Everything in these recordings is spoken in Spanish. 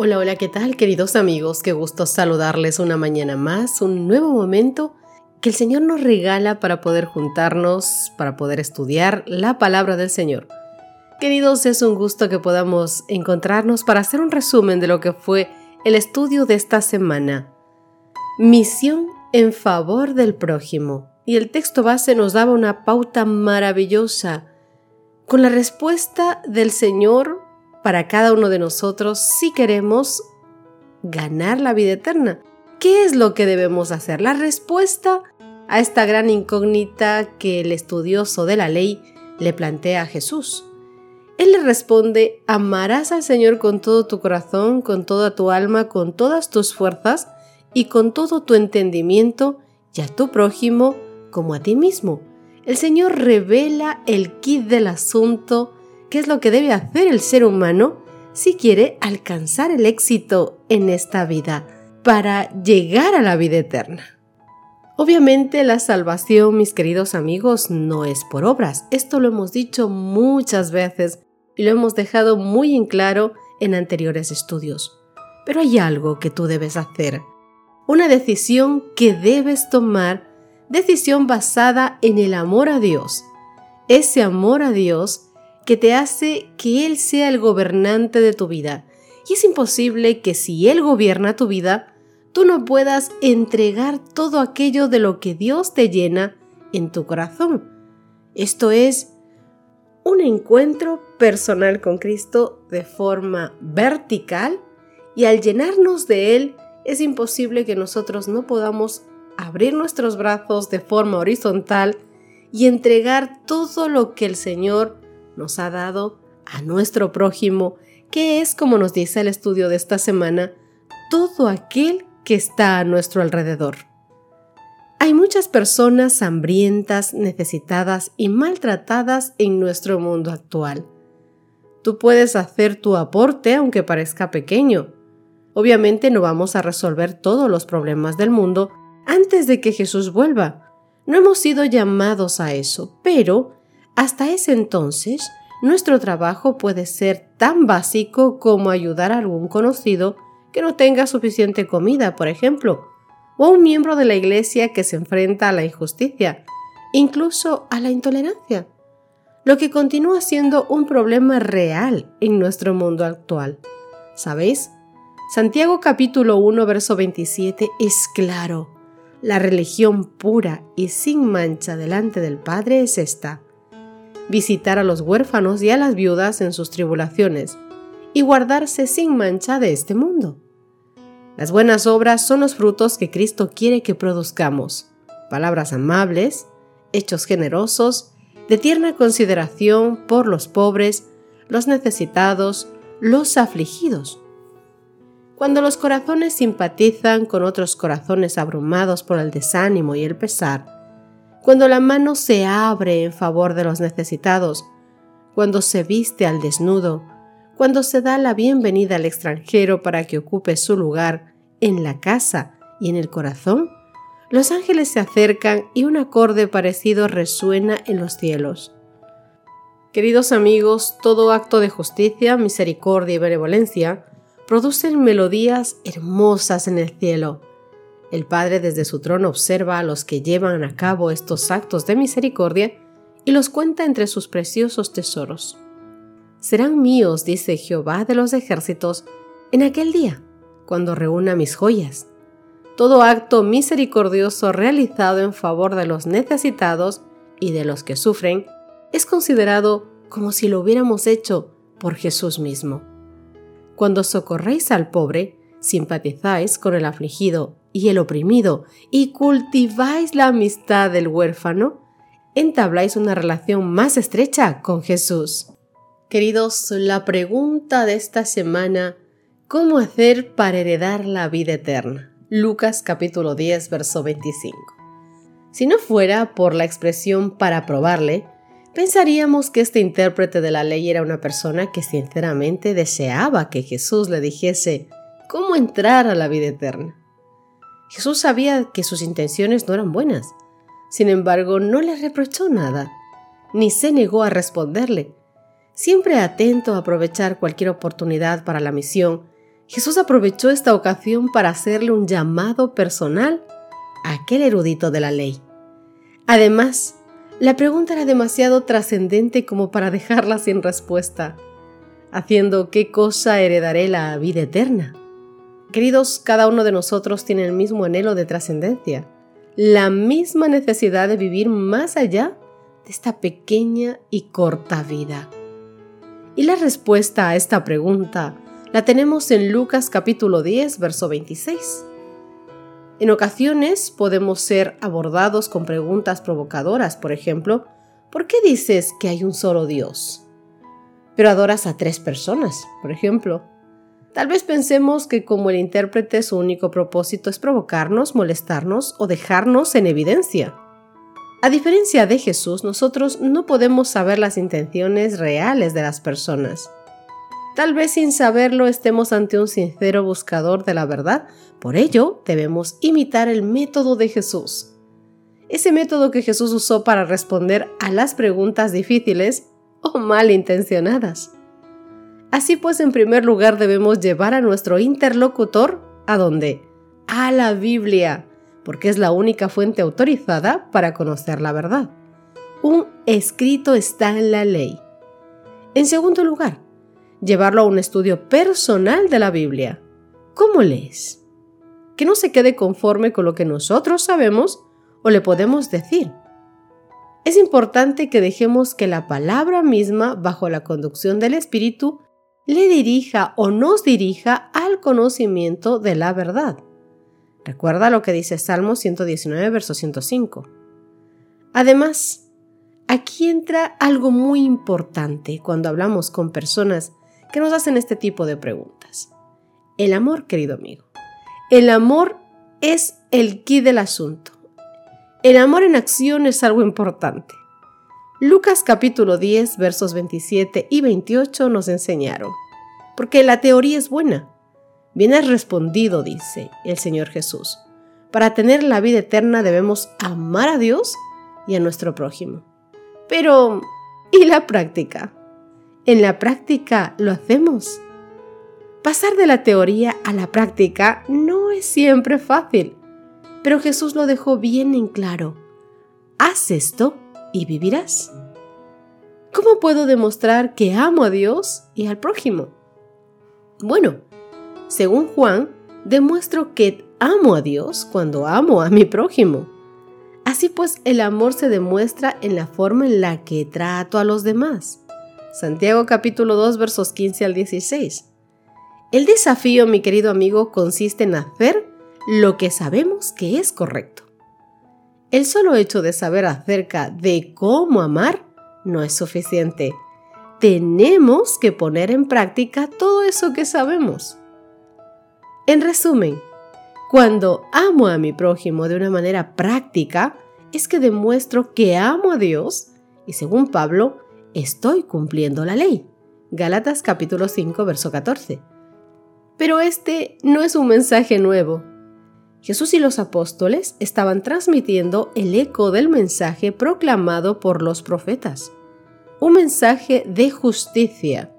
Hola, hola, ¿qué tal queridos amigos? Qué gusto saludarles una mañana más, un nuevo momento que el Señor nos regala para poder juntarnos, para poder estudiar la palabra del Señor. Queridos, es un gusto que podamos encontrarnos para hacer un resumen de lo que fue el estudio de esta semana. Misión en favor del prójimo. Y el texto base nos daba una pauta maravillosa con la respuesta del Señor para cada uno de nosotros si queremos ganar la vida eterna. ¿Qué es lo que debemos hacer? La respuesta a esta gran incógnita que el estudioso de la ley le plantea a Jesús. Él le responde, amarás al Señor con todo tu corazón, con toda tu alma, con todas tus fuerzas y con todo tu entendimiento, y a tu prójimo como a ti mismo. El Señor revela el kit del asunto qué es lo que debe hacer el ser humano si quiere alcanzar el éxito en esta vida para llegar a la vida eterna. Obviamente la salvación, mis queridos amigos, no es por obras. Esto lo hemos dicho muchas veces y lo hemos dejado muy en claro en anteriores estudios. Pero hay algo que tú debes hacer. Una decisión que debes tomar, decisión basada en el amor a Dios. Ese amor a Dios que te hace que Él sea el gobernante de tu vida. Y es imposible que si Él gobierna tu vida, tú no puedas entregar todo aquello de lo que Dios te llena en tu corazón. Esto es un encuentro personal con Cristo de forma vertical y al llenarnos de Él es imposible que nosotros no podamos abrir nuestros brazos de forma horizontal y entregar todo lo que el Señor nos ha dado a nuestro prójimo, que es, como nos dice el estudio de esta semana, todo aquel que está a nuestro alrededor. Hay muchas personas hambrientas, necesitadas y maltratadas en nuestro mundo actual. Tú puedes hacer tu aporte aunque parezca pequeño. Obviamente no vamos a resolver todos los problemas del mundo antes de que Jesús vuelva. No hemos sido llamados a eso, pero hasta ese entonces, nuestro trabajo puede ser tan básico como ayudar a algún conocido que no tenga suficiente comida, por ejemplo, o a un miembro de la iglesia que se enfrenta a la injusticia, incluso a la intolerancia, lo que continúa siendo un problema real en nuestro mundo actual. ¿Sabéis? Santiago capítulo 1 verso 27 es claro. La religión pura y sin mancha delante del Padre es esta visitar a los huérfanos y a las viudas en sus tribulaciones, y guardarse sin mancha de este mundo. Las buenas obras son los frutos que Cristo quiere que produzcamos. Palabras amables, hechos generosos, de tierna consideración por los pobres, los necesitados, los afligidos. Cuando los corazones simpatizan con otros corazones abrumados por el desánimo y el pesar, cuando la mano se abre en favor de los necesitados, cuando se viste al desnudo, cuando se da la bienvenida al extranjero para que ocupe su lugar en la casa y en el corazón, los ángeles se acercan y un acorde parecido resuena en los cielos. Queridos amigos, todo acto de justicia, misericordia y benevolencia producen melodías hermosas en el cielo el Padre desde su trono observa a los que llevan a cabo estos actos de misericordia y los cuenta entre sus preciosos tesoros. Serán míos, dice Jehová de los ejércitos, en aquel día, cuando reúna mis joyas. Todo acto misericordioso realizado en favor de los necesitados y de los que sufren es considerado como si lo hubiéramos hecho por Jesús mismo. Cuando socorréis al pobre, simpatizáis con el afligido y el oprimido y cultiváis la amistad del huérfano, entabláis una relación más estrecha con Jesús. Queridos, la pregunta de esta semana, ¿cómo hacer para heredar la vida eterna? Lucas capítulo 10, verso 25. Si no fuera por la expresión para probarle, pensaríamos que este intérprete de la ley era una persona que sinceramente deseaba que Jesús le dijese cómo entrar a la vida eterna. Jesús sabía que sus intenciones no eran buenas, sin embargo no le reprochó nada, ni se negó a responderle. Siempre atento a aprovechar cualquier oportunidad para la misión, Jesús aprovechó esta ocasión para hacerle un llamado personal a aquel erudito de la ley. Además, la pregunta era demasiado trascendente como para dejarla sin respuesta, haciendo qué cosa heredaré la vida eterna. Queridos, cada uno de nosotros tiene el mismo anhelo de trascendencia, la misma necesidad de vivir más allá de esta pequeña y corta vida. Y la respuesta a esta pregunta la tenemos en Lucas capítulo 10, verso 26. En ocasiones podemos ser abordados con preguntas provocadoras, por ejemplo, ¿por qué dices que hay un solo Dios? Pero adoras a tres personas, por ejemplo. Tal vez pensemos que como el intérprete su único propósito es provocarnos, molestarnos o dejarnos en evidencia. A diferencia de Jesús, nosotros no podemos saber las intenciones reales de las personas. Tal vez sin saberlo estemos ante un sincero buscador de la verdad, por ello debemos imitar el método de Jesús. Ese método que Jesús usó para responder a las preguntas difíciles o malintencionadas. Así pues, en primer lugar debemos llevar a nuestro interlocutor a dónde? A la Biblia, porque es la única fuente autorizada para conocer la verdad. Un escrito está en la ley. En segundo lugar, llevarlo a un estudio personal de la Biblia. ¿Cómo lees? Que no se quede conforme con lo que nosotros sabemos o le podemos decir. Es importante que dejemos que la palabra misma, bajo la conducción del Espíritu, le dirija o nos dirija al conocimiento de la verdad. Recuerda lo que dice Salmo 119, verso 105. Además, aquí entra algo muy importante cuando hablamos con personas que nos hacen este tipo de preguntas. El amor, querido amigo. El amor es el quid del asunto. El amor en acción es algo importante. Lucas capítulo 10 versos 27 y 28 nos enseñaron. Porque la teoría es buena. Bien has respondido, dice el Señor Jesús. Para tener la vida eterna debemos amar a Dios y a nuestro prójimo. Pero, ¿y la práctica? en la práctica lo hacemos. Pasar de la teoría a la práctica no es siempre fácil, pero Jesús lo dejó bien en claro. Haz esto y vivirás. ¿Cómo puedo demostrar que amo a Dios y al prójimo? Bueno, según Juan, demuestro que amo a Dios cuando amo a mi prójimo. Así pues, el amor se demuestra en la forma en la que trato a los demás. Santiago capítulo 2 versos 15 al 16. El desafío, mi querido amigo, consiste en hacer lo que sabemos que es correcto. El solo hecho de saber acerca de cómo amar no es suficiente. Tenemos que poner en práctica todo eso que sabemos. En resumen, cuando amo a mi prójimo de una manera práctica, es que demuestro que amo a Dios y según Pablo, estoy cumpliendo la ley. Gálatas capítulo 5, verso 14. Pero este no es un mensaje nuevo. Jesús y los apóstoles estaban transmitiendo el eco del mensaje proclamado por los profetas. Un mensaje de justicia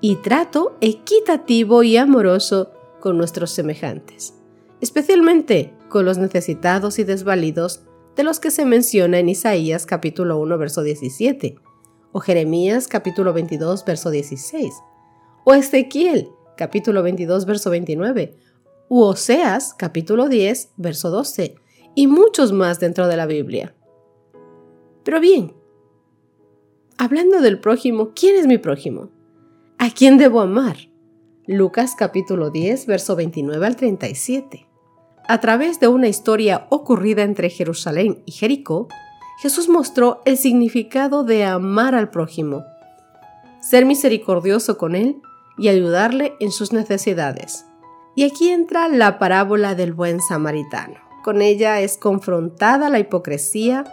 y trato equitativo y amoroso con nuestros semejantes, especialmente con los necesitados y desvalidos de los que se menciona en Isaías capítulo 1 verso 17 o Jeremías capítulo 22, verso 16, o Ezequiel capítulo 22, verso 29, u Oseas capítulo 10, verso 12, y muchos más dentro de la Biblia. Pero bien, hablando del prójimo, ¿quién es mi prójimo? ¿A quién debo amar? Lucas capítulo 10, verso 29 al 37. A través de una historia ocurrida entre Jerusalén y Jericó, Jesús mostró el significado de amar al prójimo, ser misericordioso con él y ayudarle en sus necesidades. Y aquí entra la parábola del buen samaritano. Con ella es confrontada la hipocresía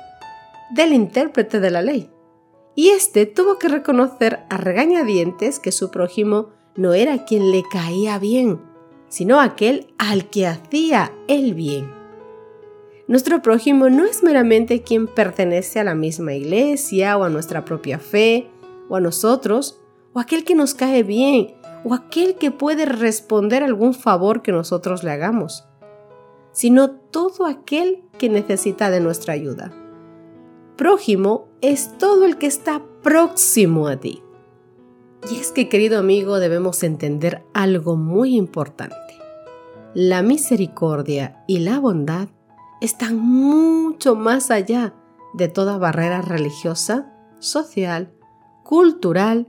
del intérprete de la ley. Y éste tuvo que reconocer a regañadientes que su prójimo no era quien le caía bien, sino aquel al que hacía el bien. Nuestro prójimo no es meramente quien pertenece a la misma iglesia o a nuestra propia fe o a nosotros, o aquel que nos cae bien, o aquel que puede responder algún favor que nosotros le hagamos, sino todo aquel que necesita de nuestra ayuda. Prójimo es todo el que está próximo a ti. Y es que, querido amigo, debemos entender algo muy importante. La misericordia y la bondad están mucho más allá de toda barrera religiosa, social, cultural,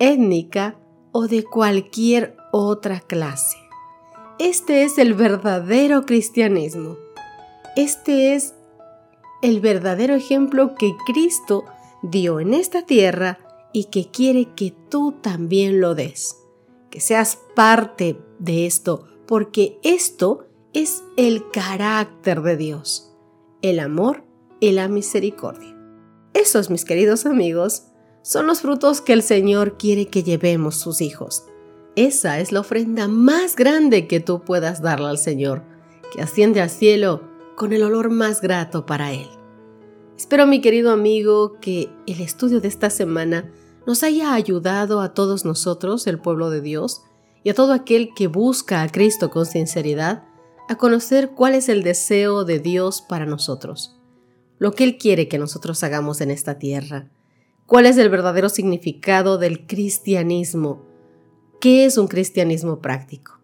étnica o de cualquier otra clase. Este es el verdadero cristianismo. Este es el verdadero ejemplo que Cristo dio en esta tierra y que quiere que tú también lo des, que seas parte de esto, porque esto es el carácter de Dios, el amor y la misericordia. Esos, mis queridos amigos, son los frutos que el Señor quiere que llevemos sus hijos. Esa es la ofrenda más grande que tú puedas darle al Señor, que asciende al cielo con el olor más grato para Él. Espero, mi querido amigo, que el estudio de esta semana nos haya ayudado a todos nosotros, el pueblo de Dios, y a todo aquel que busca a Cristo con sinceridad, a conocer cuál es el deseo de Dios para nosotros, lo que Él quiere que nosotros hagamos en esta tierra, cuál es el verdadero significado del cristianismo, qué es un cristianismo práctico.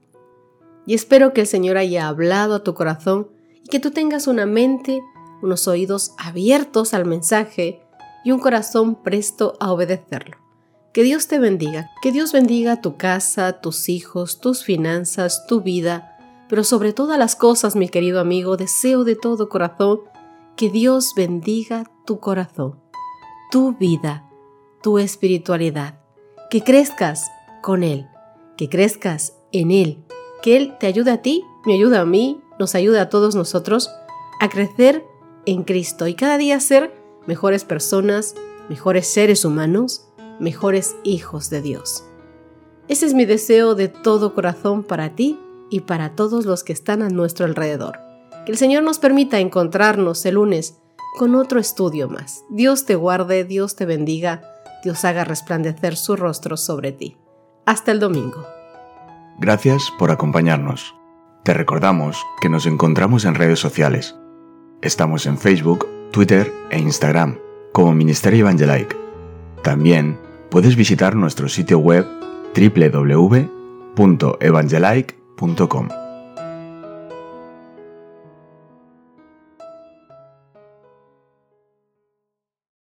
Y espero que el Señor haya hablado a tu corazón y que tú tengas una mente, unos oídos abiertos al mensaje y un corazón presto a obedecerlo. Que Dios te bendiga, que Dios bendiga tu casa, tus hijos, tus finanzas, tu vida, pero sobre todas las cosas, mi querido amigo, deseo de todo corazón que Dios bendiga tu corazón, tu vida, tu espiritualidad, que crezcas con Él, que crezcas en Él, que Él te ayude a ti, me ayuda a mí, nos ayuda a todos nosotros a crecer en Cristo y cada día ser mejores personas, mejores seres humanos, mejores hijos de Dios. Ese es mi deseo de todo corazón para ti y para todos los que están a nuestro alrededor. Que el Señor nos permita encontrarnos el lunes con otro estudio más. Dios te guarde, Dios te bendiga, Dios haga resplandecer su rostro sobre ti. Hasta el domingo. Gracias por acompañarnos. Te recordamos que nos encontramos en redes sociales. Estamos en Facebook, Twitter e Instagram como Ministerio Evangelike. También puedes visitar nuestro sitio web www.evangelike.com